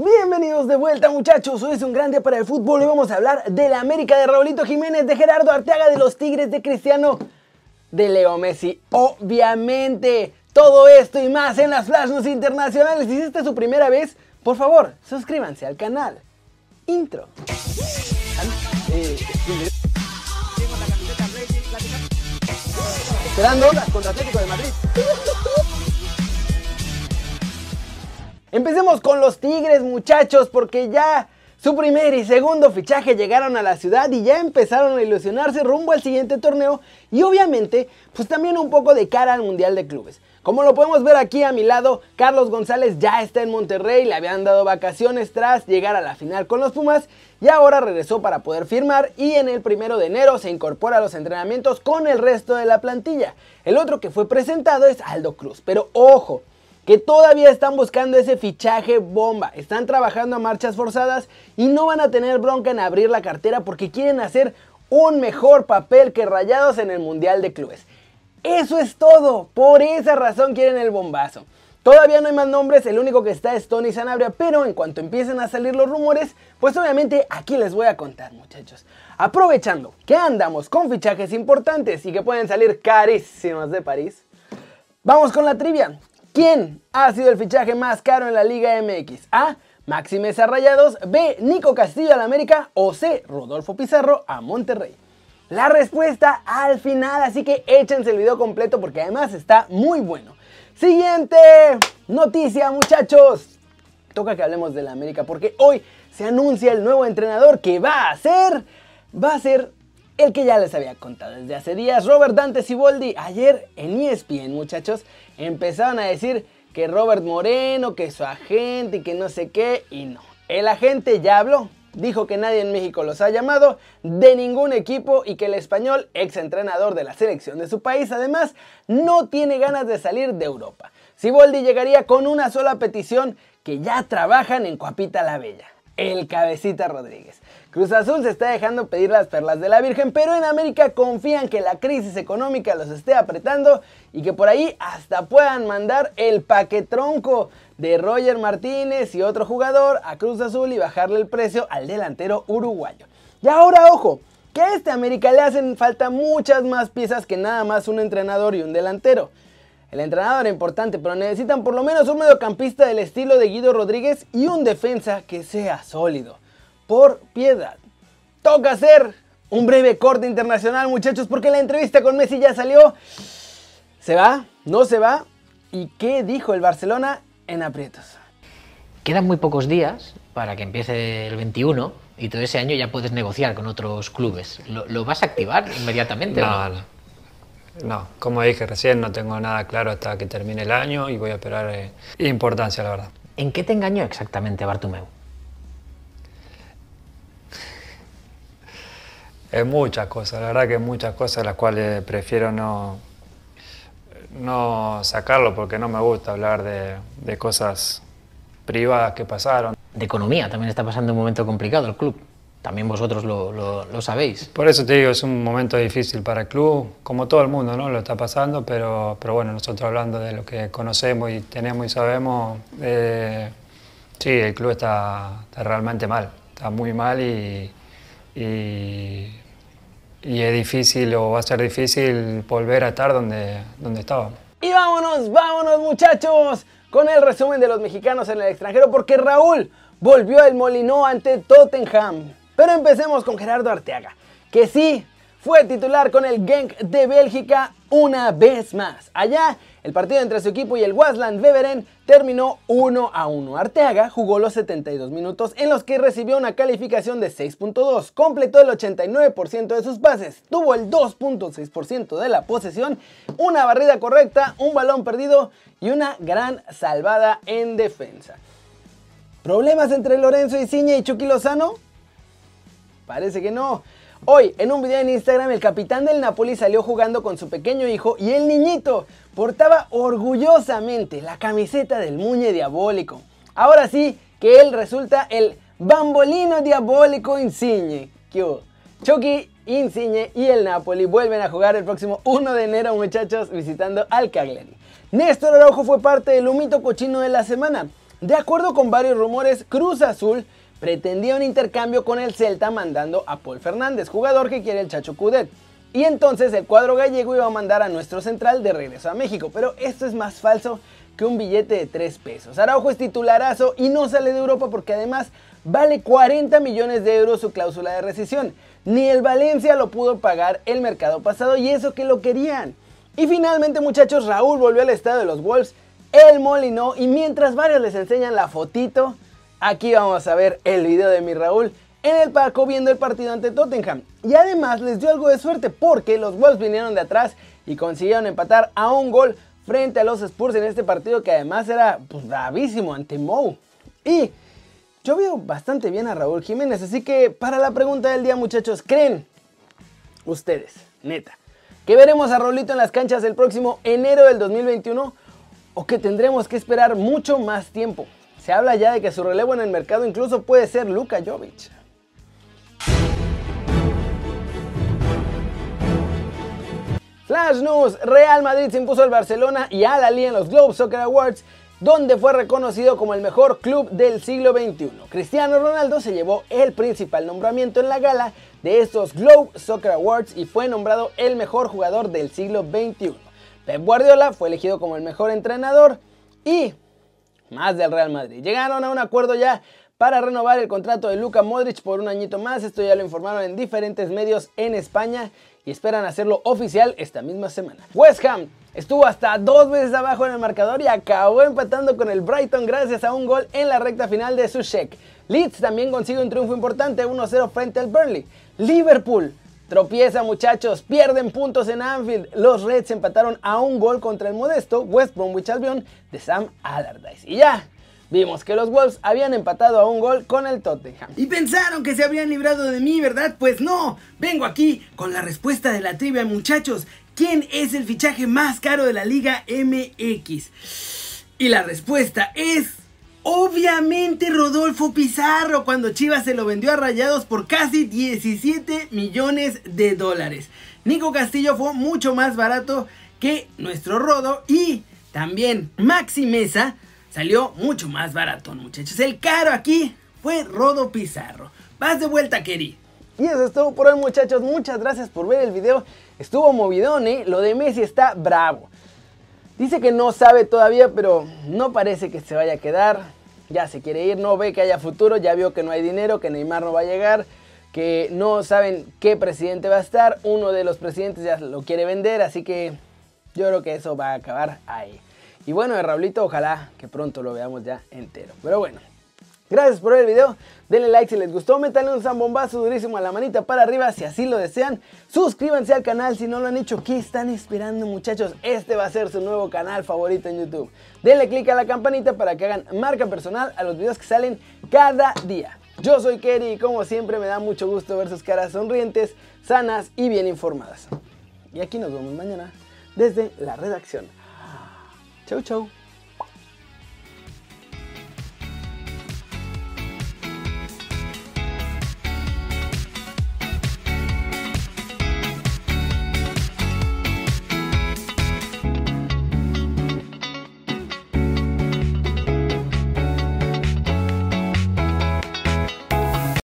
Bienvenidos de vuelta muchachos, hoy es un gran día para el fútbol y vamos a hablar de la América de Raulito Jiménez, de Gerardo Arteaga, de los Tigres, de Cristiano, de Leo Messi, obviamente. Todo esto y más en las Flash News Internacionales. Si esta es su primera vez, por favor, suscríbanse al canal. Intro. Esperando contra Atlético de Madrid. Empecemos con los Tigres, muchachos, porque ya su primer y segundo fichaje llegaron a la ciudad y ya empezaron a ilusionarse rumbo al siguiente torneo y obviamente, pues también un poco de cara al Mundial de Clubes. Como lo podemos ver aquí a mi lado, Carlos González ya está en Monterrey, le habían dado vacaciones tras llegar a la final con los Pumas y ahora regresó para poder firmar y en el primero de enero se incorpora a los entrenamientos con el resto de la plantilla. El otro que fue presentado es Aldo Cruz, pero ojo, que todavía están buscando ese fichaje bomba, están trabajando a marchas forzadas y no van a tener bronca en abrir la cartera porque quieren hacer un mejor papel que Rayados en el Mundial de Clubes. Eso es todo, por esa razón quieren el bombazo. Todavía no hay más nombres, el único que está es Tony Sanabria, pero en cuanto empiecen a salir los rumores, pues obviamente aquí les voy a contar muchachos. Aprovechando que andamos con fichajes importantes y que pueden salir carísimos de París, vamos con la trivia. ¿Quién ha sido el fichaje más caro en la Liga MX? A. Maxi Mesa Rayados, B. Nico Castillo al América o C. Rodolfo Pizarro a Monterrey. La respuesta al final, así que échense el video completo porque además está muy bueno. Siguiente noticia muchachos. Toca que hablemos de la América porque hoy se anuncia el nuevo entrenador que va a ser, va a ser el que ya les había contado desde hace días, Robert Dante Siboldi. Ayer en ESPN, muchachos, empezaron a decir que Robert Moreno, que su agente y que no sé qué, y no. El agente ya habló, dijo que nadie en México los ha llamado de ningún equipo y que el español, ex entrenador de la selección de su país, además, no tiene ganas de salir de Europa. Siboldi llegaría con una sola petición, que ya trabajan en Coapita la Bella, el cabecita Rodríguez. Cruz Azul se está dejando pedir las perlas de la Virgen, pero en América confían que la crisis económica los esté apretando y que por ahí hasta puedan mandar el paquetronco de Roger Martínez y otro jugador a Cruz Azul y bajarle el precio al delantero uruguayo. Y ahora ojo, que a este América le hacen falta muchas más piezas que nada más un entrenador y un delantero. El entrenador es importante, pero necesitan por lo menos un mediocampista del estilo de Guido Rodríguez y un defensa que sea sólido por piedad. Toca hacer un breve corte internacional, muchachos, porque la entrevista con Messi ya salió. ¿Se va? ¿No se va? ¿Y qué dijo el Barcelona en aprietos? Quedan muy pocos días para que empiece el 21 y todo ese año ya puedes negociar con otros clubes. ¿Lo, vas a activar inmediatamente? No, no, no. Como dije recién, no tengo nada claro hasta que termine el año y voy a esperar eh, importancia, la verdad. ¿En qué te engañó exactamente Bartumeu? Es muchas cosas, la verdad que muchas cosas las cuales prefiero no, no sacarlo porque no me gusta hablar de, cosas privadas que pasaron. De economía, también está pasando un momento complicado el club. También vosotros lo, lo, sabéis. Por eso te digo, es un momento difícil para el club, como todo el mundo ¿no? lo está pasando, pero, pero bueno, nosotros hablando de lo que conocemos y tenemos y sabemos, eh, sí, el club está, está realmente mal, está muy mal y, y, es difícil o va a ser difícil volver a estar donde, donde estábamos. Y vámonos, vámonos muchachos, con el resumen de los mexicanos en el extranjero, porque Raúl volvió al Molinó ante Tottenham. Pero empecemos con Gerardo Arteaga, que sí, fue titular con el Genk de Bélgica una vez más. Allá, el partido entre su equipo y el Wasland Beveren terminó 1 a 1. Arteaga jugó los 72 minutos en los que recibió una calificación de 6.2, completó el 89% de sus pases, tuvo el 2.6% de la posesión, una barrida correcta, un balón perdido y una gran salvada en defensa. ¿Problemas entre Lorenzo Insigne y Chucky Lozano? Parece que no. Hoy, en un video en Instagram, el capitán del Napoli salió jugando con su pequeño hijo y el niñito portaba orgullosamente la camiseta del Muñe Diabólico. Ahora sí, que él resulta el Bambolino Diabólico Insigne. ¿Qué Chucky, Insigne y el Napoli vuelven a jugar el próximo 1 de enero, muchachos, visitando al Cagliari. Néstor Araujo fue parte del humito cochino de la semana. De acuerdo con varios rumores, Cruz Azul pretendía un intercambio con el Celta mandando a Paul Fernández, jugador que quiere el Chacho Cudet. Y entonces el cuadro gallego iba a mandar a nuestro central de regreso a México, pero esto es más falso que un billete de 3 pesos. Araujo es titularazo y no sale de Europa porque además vale 40 millones de euros su cláusula de rescisión. Ni el Valencia lo pudo pagar el mercado pasado y eso que lo querían. Y finalmente muchachos, Raúl volvió al estado de los Wolves, el molinó y mientras varios les enseñan la fotito, aquí vamos a ver el video de mi Raúl en el palco viendo el partido ante Tottenham. Y además les dio algo de suerte porque los Wolves vinieron de atrás y consiguieron empatar a un gol frente a los Spurs en este partido que además era pues, bravísimo ante Mou. Y yo veo bastante bien a Raúl Jiménez, así que para la pregunta del día muchachos, ¿creen ustedes, neta, que veremos a Raulito en las canchas el próximo enero del 2021 o que tendremos que esperar mucho más tiempo? Se habla ya de que su relevo en el mercado incluso puede ser Luka Jovic. Flash News, Real Madrid se impuso al Barcelona y al Ali en los Globe Soccer Awards, donde fue reconocido como el mejor club del siglo XXI. Cristiano Ronaldo se llevó el principal nombramiento en la gala de estos Globe Soccer Awards y fue nombrado el mejor jugador del siglo XXI. Pep Guardiola fue elegido como el mejor entrenador y más del Real Madrid. Llegaron a un acuerdo ya para renovar el contrato de Luka Modric por un añito más. Esto ya lo informaron en diferentes medios en España y esperan hacerlo oficial esta misma semana. West Ham estuvo hasta dos veces abajo en el marcador y acabó empatando con el Brighton gracias a un gol en la recta final de Sushek. Leeds también consigue un triunfo importante 1-0 frente al Burnley. Liverpool tropieza muchachos, pierden puntos en Anfield. Los Reds empataron a un gol contra el modesto West Bromwich Albion de Sam Allardyce. Y ya, Vimos que los Wolves habían empatado a un gol con el Tottenham. Y pensaron que se habrían librado de mí, ¿verdad? Pues no. Vengo aquí con la respuesta de la trivia, muchachos. ¿Quién es el fichaje más caro de la Liga MX? Y la respuesta es... Obviamente Rodolfo Pizarro cuando Chivas se lo vendió a Rayados por casi 17 millones de dólares. Nico Castillo fue mucho más barato que nuestro Rodo y también Maxi Mesa salió mucho más barato, muchachos. El caro aquí fue Rodo Pizarro. Vas de vuelta, Keri. Y eso es todo por hoy, muchachos. Muchas gracias por ver el video. Estuvo movidón, ¿eh? Lo de Messi está bravo. Dice que no sabe todavía, pero no parece que se vaya a quedar. Ya se quiere ir, no ve que haya futuro, ya vio que no hay dinero, que Neymar no va a llegar, que no saben qué presidente va a estar. Uno de los presidentes ya lo quiere vender, así que yo creo que eso va a acabar ahí. Y bueno, de Raulito, ojalá que pronto lo veamos ya entero. Pero bueno, gracias por ver el video. Denle like si les gustó, métanle un zambombazo durísimo a la manita para arriba si así lo desean. Suscríbanse al canal si no lo han hecho. ¿Qué están esperando muchachos? Este va a ser su nuevo canal favorito en YouTube. Denle click a la campanita para que hagan marca personal a los videos que salen cada día. Yo soy Kerry y como siempre me da mucho gusto ver sus caras sonrientes, sanas y bien informadas. Y aquí nos vemos mañana desde la redacción. Chau, chau.